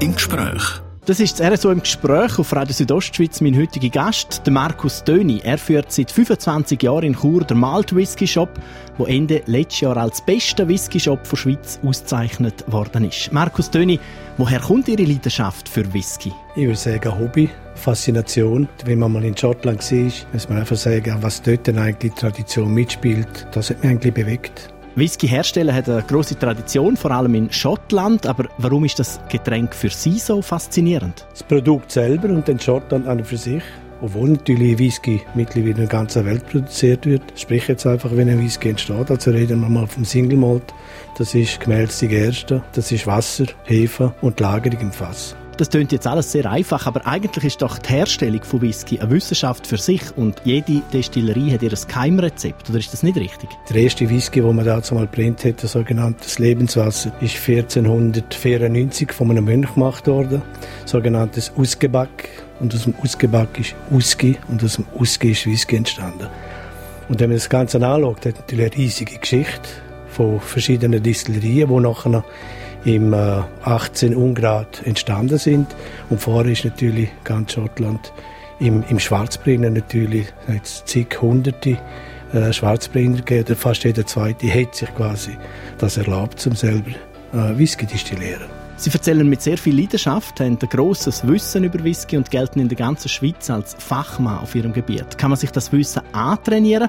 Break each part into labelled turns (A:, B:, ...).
A: im Gespräch.
B: Das ist das RSO im Gespräch auf Radio Südostschweiz. Mein heutiger Gast, der Markus Döni. Er führt seit 25 Jahren in Chur den Malt Whisky Shop, wo Ende letztes Jahr als bester Whisky Shop der Schweiz ausgezeichnet worden ist. Markus Döni, woher kommt Ihre Leidenschaft für Whisky?
C: Ich würde sagen Hobby, Faszination. Wenn man mal in Schottland war, muss man einfach sagen, was dort denn eigentlich die Tradition mitspielt. Das hat mich eigentlich bewegt.
B: Whisky herstellen hat eine große Tradition, vor allem in Schottland. Aber warum ist das Getränk für Sie so faszinierend?
C: Das Produkt selber und dann Schottland an und für sich. Obwohl natürlich Whisky mittlerweile in der ganzen Welt produziert wird. Sprich jetzt einfach, wenn ein Whisky entsteht. Also reden wir mal vom Single Malt. Das ist gemälzte Gerste, das ist Wasser, Hefe und Lagerung im Fass.
B: Das klingt jetzt alles sehr einfach, aber eigentlich ist doch die Herstellung von Whisky eine Wissenschaft für sich und jede Destillerie hat ihr Geheimrezept, oder ist das nicht richtig?
C: Der erste Whisky, den man dazu mal brennt hat, das sogenannte Lebenswasser, ist 1494 von einem Mönch gemacht worden, sogenanntes Usgeback. Und aus dem Usgeback ist Uski und aus dem Uski ist Whisky entstanden. Und wenn man das Ganze anschaut, hat natürlich eine riesige Geschichte von verschiedenen Distillerien, die nachher im 18 äh, Ungrad entstanden sind. Und vorher ist natürlich ganz Schottland im, im Schwarzbrenner natürlich jetzt zig Hunderte äh, Schwarzbrenner gegeben. Fast jeder zweite hat sich quasi das erlaubt, um selber äh, Whisky destillieren.
B: Sie erzählen mit sehr viel Leidenschaft, haben ein grosses Wissen über Whisky und gelten in der ganzen Schweiz als Fachmann auf ihrem Gebiet. Kann man sich das Wissen antrainieren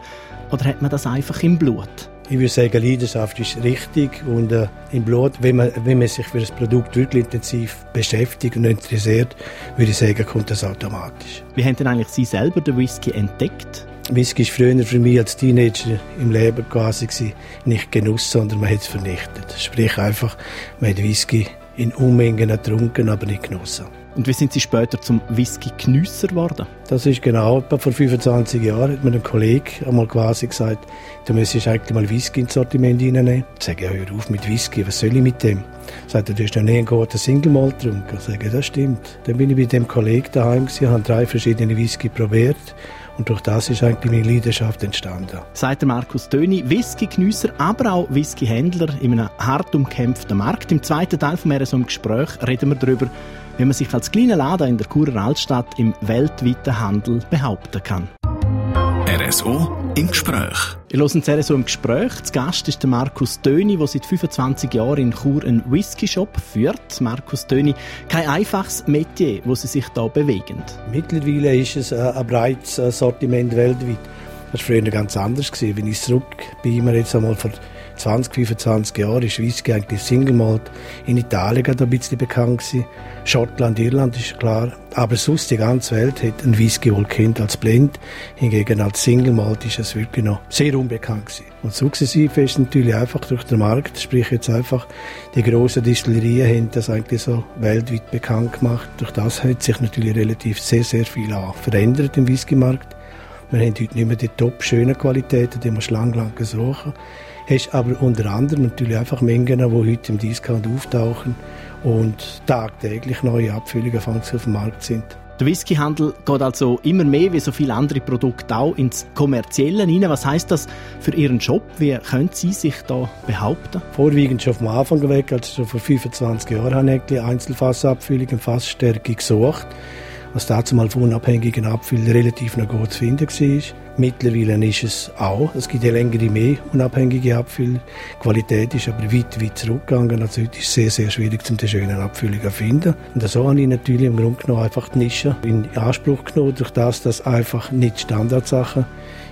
B: oder hat man das einfach im Blut?
C: Ich würde sagen, Leidenschaft ist richtig und äh, im Blut, wenn man, wenn man sich für das Produkt wirklich intensiv beschäftigt und interessiert, würde ich sagen, kommt das automatisch.
B: Wie haben denn eigentlich Sie selber den Whisky entdeckt?
C: Whisky war früher für mich als Teenager im Leben quasi nicht Genuss, sondern man hat es vernichtet. Sprich einfach, man hat Whisky in Unmengen getrunken, aber nicht genossen.
B: Und wie sind Sie später zum Whisky-Genüsser geworden?
C: Das ist genau, vor 25 Jahren hat mir ein Kollege einmal quasi gesagt, du müsstest eigentlich mal Whisky ins Sortiment reinnehmen. Ich sage, ja, hör auf mit Whisky, was soll ich mit dem? Sagt er, du hast noch nie einen guten Single Malt getrunken. Ich sage, das stimmt. Dann bin ich bei dem Kollegen daheim gewesen, habe drei verschiedene Whisky probiert. Und durch das ist eigentlich meine Leidenschaft entstanden.
B: Der Markus Döni, Whisky-Genüsser, aber auch Whisky-Händler in einem hart umkämpften Markt. Im zweiten Teil von RSO im Gespräch reden wir darüber, wie man sich als kleiner Laden in der Churer Altstadt im weltweiten Handel behaupten kann.
A: RSO im Gespräch.
B: Wir hören das RSO im Gespräch. Zu Gast ist der Markus Döni, der seit 25 Jahren in Chur einen Whisky-Shop führt. Markus Döni, kein einfaches Metier, wo Sie sich hier bewegen.
C: Mittlerweile ist es ein breites Sortiment weltweit. Das war früher ganz anders. Wenn ich zurück bin, wir jetzt einmal vor 20, 25 Jahren ist Whisky eigentlich Single Malt in Italien gerade ein bisschen bekannt gewesen. Schottland, Irland ist klar. Aber sonst die ganze Welt hat ein Whisky wohl kennt als Blend. Hingegen als Single Malt ist es wirklich noch sehr unbekannt gewesen. Und sukzessive ist natürlich einfach durch den Markt, sprich jetzt einfach die grossen Distillerien haben das eigentlich so weltweit bekannt gemacht. Durch das hat sich natürlich relativ sehr, sehr viel verändert im Whisky-Markt. Wir haben heute nicht mehr die top schönen Qualitäten, die man lang, lang suchen hast aber unter anderem natürlich einfach Mengen, die heute im Discount auftauchen und tagtäglich neue Abfüllungen auf dem Markt sind.
B: Der Whiskyhandel geht also immer mehr wie so viele andere Produkte auch ins Kommerzielle hinein. Was heißt das für Ihren Job? Wie können Sie sich da behaupten?
C: Vorwiegend schon vom Anfang weg, also schon vor 25 Jahren habe ich Einzelfassabfüllungen, Fassstärke gesucht was dazu mal von unabhängigen Abfüllen relativ noch gut zu finden war. Mittlerweile ist es auch. Es gibt ja längere mehr unabhängige Abfüller. Die Qualität ist aber weit, weit zurückgegangen. Also heute ist es sehr, sehr schwierig, um die schönen Abfüllungen zu finden. Und so habe ich natürlich im Grunde genommen einfach die Nische in Anspruch genommen, durch das, dass einfach nicht Standardsachen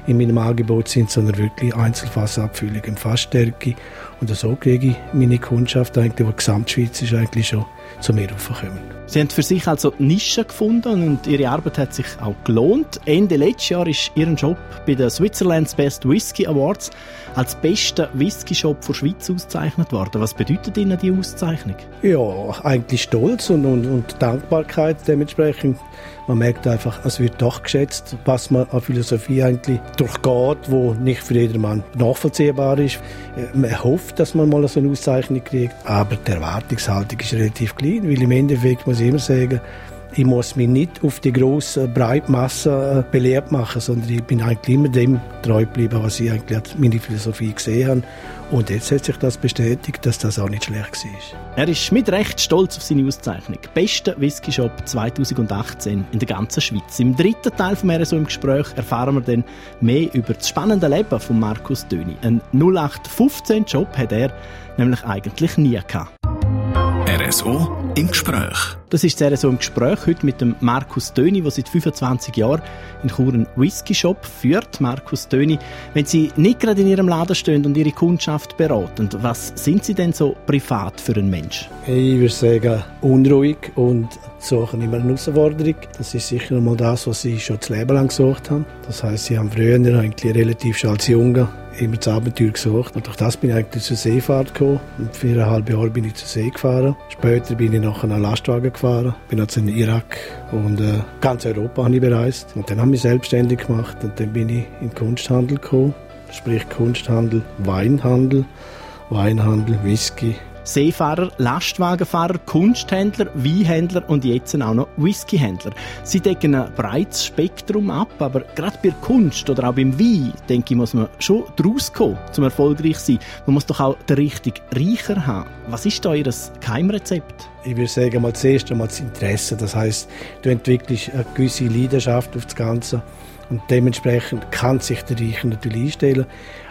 C: in meinem Angebot sind, sondern wirklich Einzelfassabfüllungen Fassstärke. Und so kriege ich meine Kundschaft eigentlich, die Gesamtschweiz ist, eigentlich schon zu mir raufkommen.
B: Sie haben für sich also Nischen gefunden und Ihre Arbeit hat sich auch gelohnt. Ende letztes Jahr ist Ihr Job bei den Switzerland's Best Whisky Awards als bester Whisky-Shop der Schweiz ausgezeichnet worden. Was bedeutet Ihnen die Auszeichnung?
C: Ja, eigentlich Stolz und, und, und Dankbarkeit dementsprechend. Man merkt einfach, es wird doch geschätzt, was man an Philosophie eigentlich durchgeht, wo nicht für jedermann nachvollziehbar ist. Man hofft, dass man mal so eine Auszeichnung kriegt, aber die Erwartungshaltung ist relativ klein, weil im Endeffekt muss ich immer sagen, ich muss mich nicht auf die grosse Breitmasse äh, belehrt machen, sondern ich bin eigentlich immer dem treu geblieben, was ich eigentlich meine Philosophie gesehen habe. Und jetzt hat sich das bestätigt, dass das auch nicht schlecht war.
B: Er ist mit Recht stolz auf seine Auszeichnung. Bester Whisky Shop 2018 in der ganzen Schweiz. Im dritten Teil vom RSO im Gespräch erfahren wir dann mehr über das spannende Leben von Markus Döni. Ein 0815-Job hat er nämlich eigentlich nie gehabt.
A: RSO im Gespräch.
B: Das ist das RSO im Gespräch heute mit dem Markus Döni, der seit 25 Jahren in Chur einen Whisky-Shop führt. Markus Döni, wenn Sie nicht gerade in Ihrem Laden stehen und Ihre Kundschaft beraten, was sind Sie denn so privat für ein Mensch?
C: Ich würde sagen, unruhig und suchen immer eine Herausforderung. Das ist sicher einmal das, was ich schon das Leben lang gesucht habe. Das heißt, ich habe früher eigentlich relativ schon als Junge immer das Abenteuer gesucht. Und durch das bin ich eigentlich zur Seefahrt gekommen. Und viereinhalb Jahre bin ich zur See gefahren. Später bin ich nach einem Lastwagen gefahren, bin also in Irak und äh, ganz Europa habe ich bereist. Und dann habe ich mich selbstständig gemacht und dann bin ich in den Kunsthandel gekommen. Sprich Kunsthandel, Weinhandel, Weinhandel, Whisky,
B: Seefahrer, Lastwagenfahrer, Kunsthändler, Weinhändler und jetzt auch noch Whiskyhändler. Sie decken ein breites Spektrum ab, aber gerade bei Kunst oder auch beim Wein, denke ich, muss man schon draus kommen, zum erfolgreich sein. Man muss doch auch den richtigen Reicher haben. Was ist da Ihr Geheimrezept?
C: Ich würde sagen, mal zuerst einmal das Interesse. Das heißt, du entwickelst eine gewisse Leidenschaft auf das Ganze. Und dementsprechend kann sich der Reicher natürlich einstellen.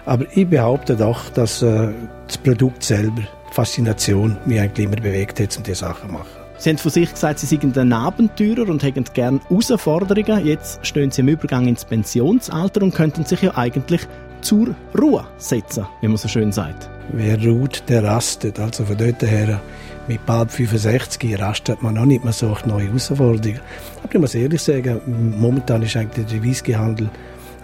C: Aber ich behaupte doch, dass äh, das Produkt selber Faszination mich eigentlich immer bewegt hat, um diese Sachen zu machen.
B: Sie haben von sich gesagt, Sie seien ein Abenteurer und hätten gerne Herausforderungen. Jetzt stehen Sie im Übergang ins Pensionsalter und könnten sich ja eigentlich zur Ruhe setzen, wie man so schön sagt.
C: Wer ruht, der rastet. Also von dort her, mit bald 65 rastet man noch nicht, man sucht neue Herausforderungen. Aber ich muss ehrlich sagen, momentan ist eigentlich der Whiskyhandel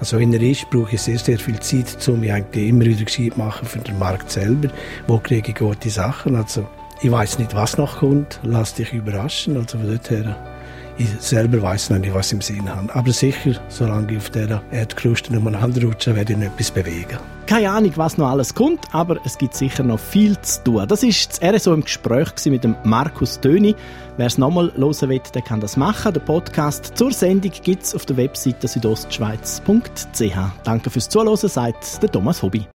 C: also wenn er ist, brauche ich sehr, sehr viel Zeit, um mich eigentlich immer wieder gescheit machen für den Markt selber. Wo kriege ich gute Sachen? Also ich weiß nicht, was noch kommt. Lass dich überraschen. Also von dort her, ich selber weiß noch nicht, was ich im Sinn habe. Aber sicher, solange ich auf dieser Erdkruste umeinander rutsche, werde ich noch etwas bewegen.
B: Keine Ahnung, was noch alles kommt, aber es gibt sicher noch viel zu tun. Das war das RSO im Gespräch mit dem Markus Döni. Wer es nochmal hören will, der kann das machen. Der Podcast zur Sendung gibt es auf der Webseite südostschweiz.ch. Danke fürs Zuhören, sagt der Thomas Hobby.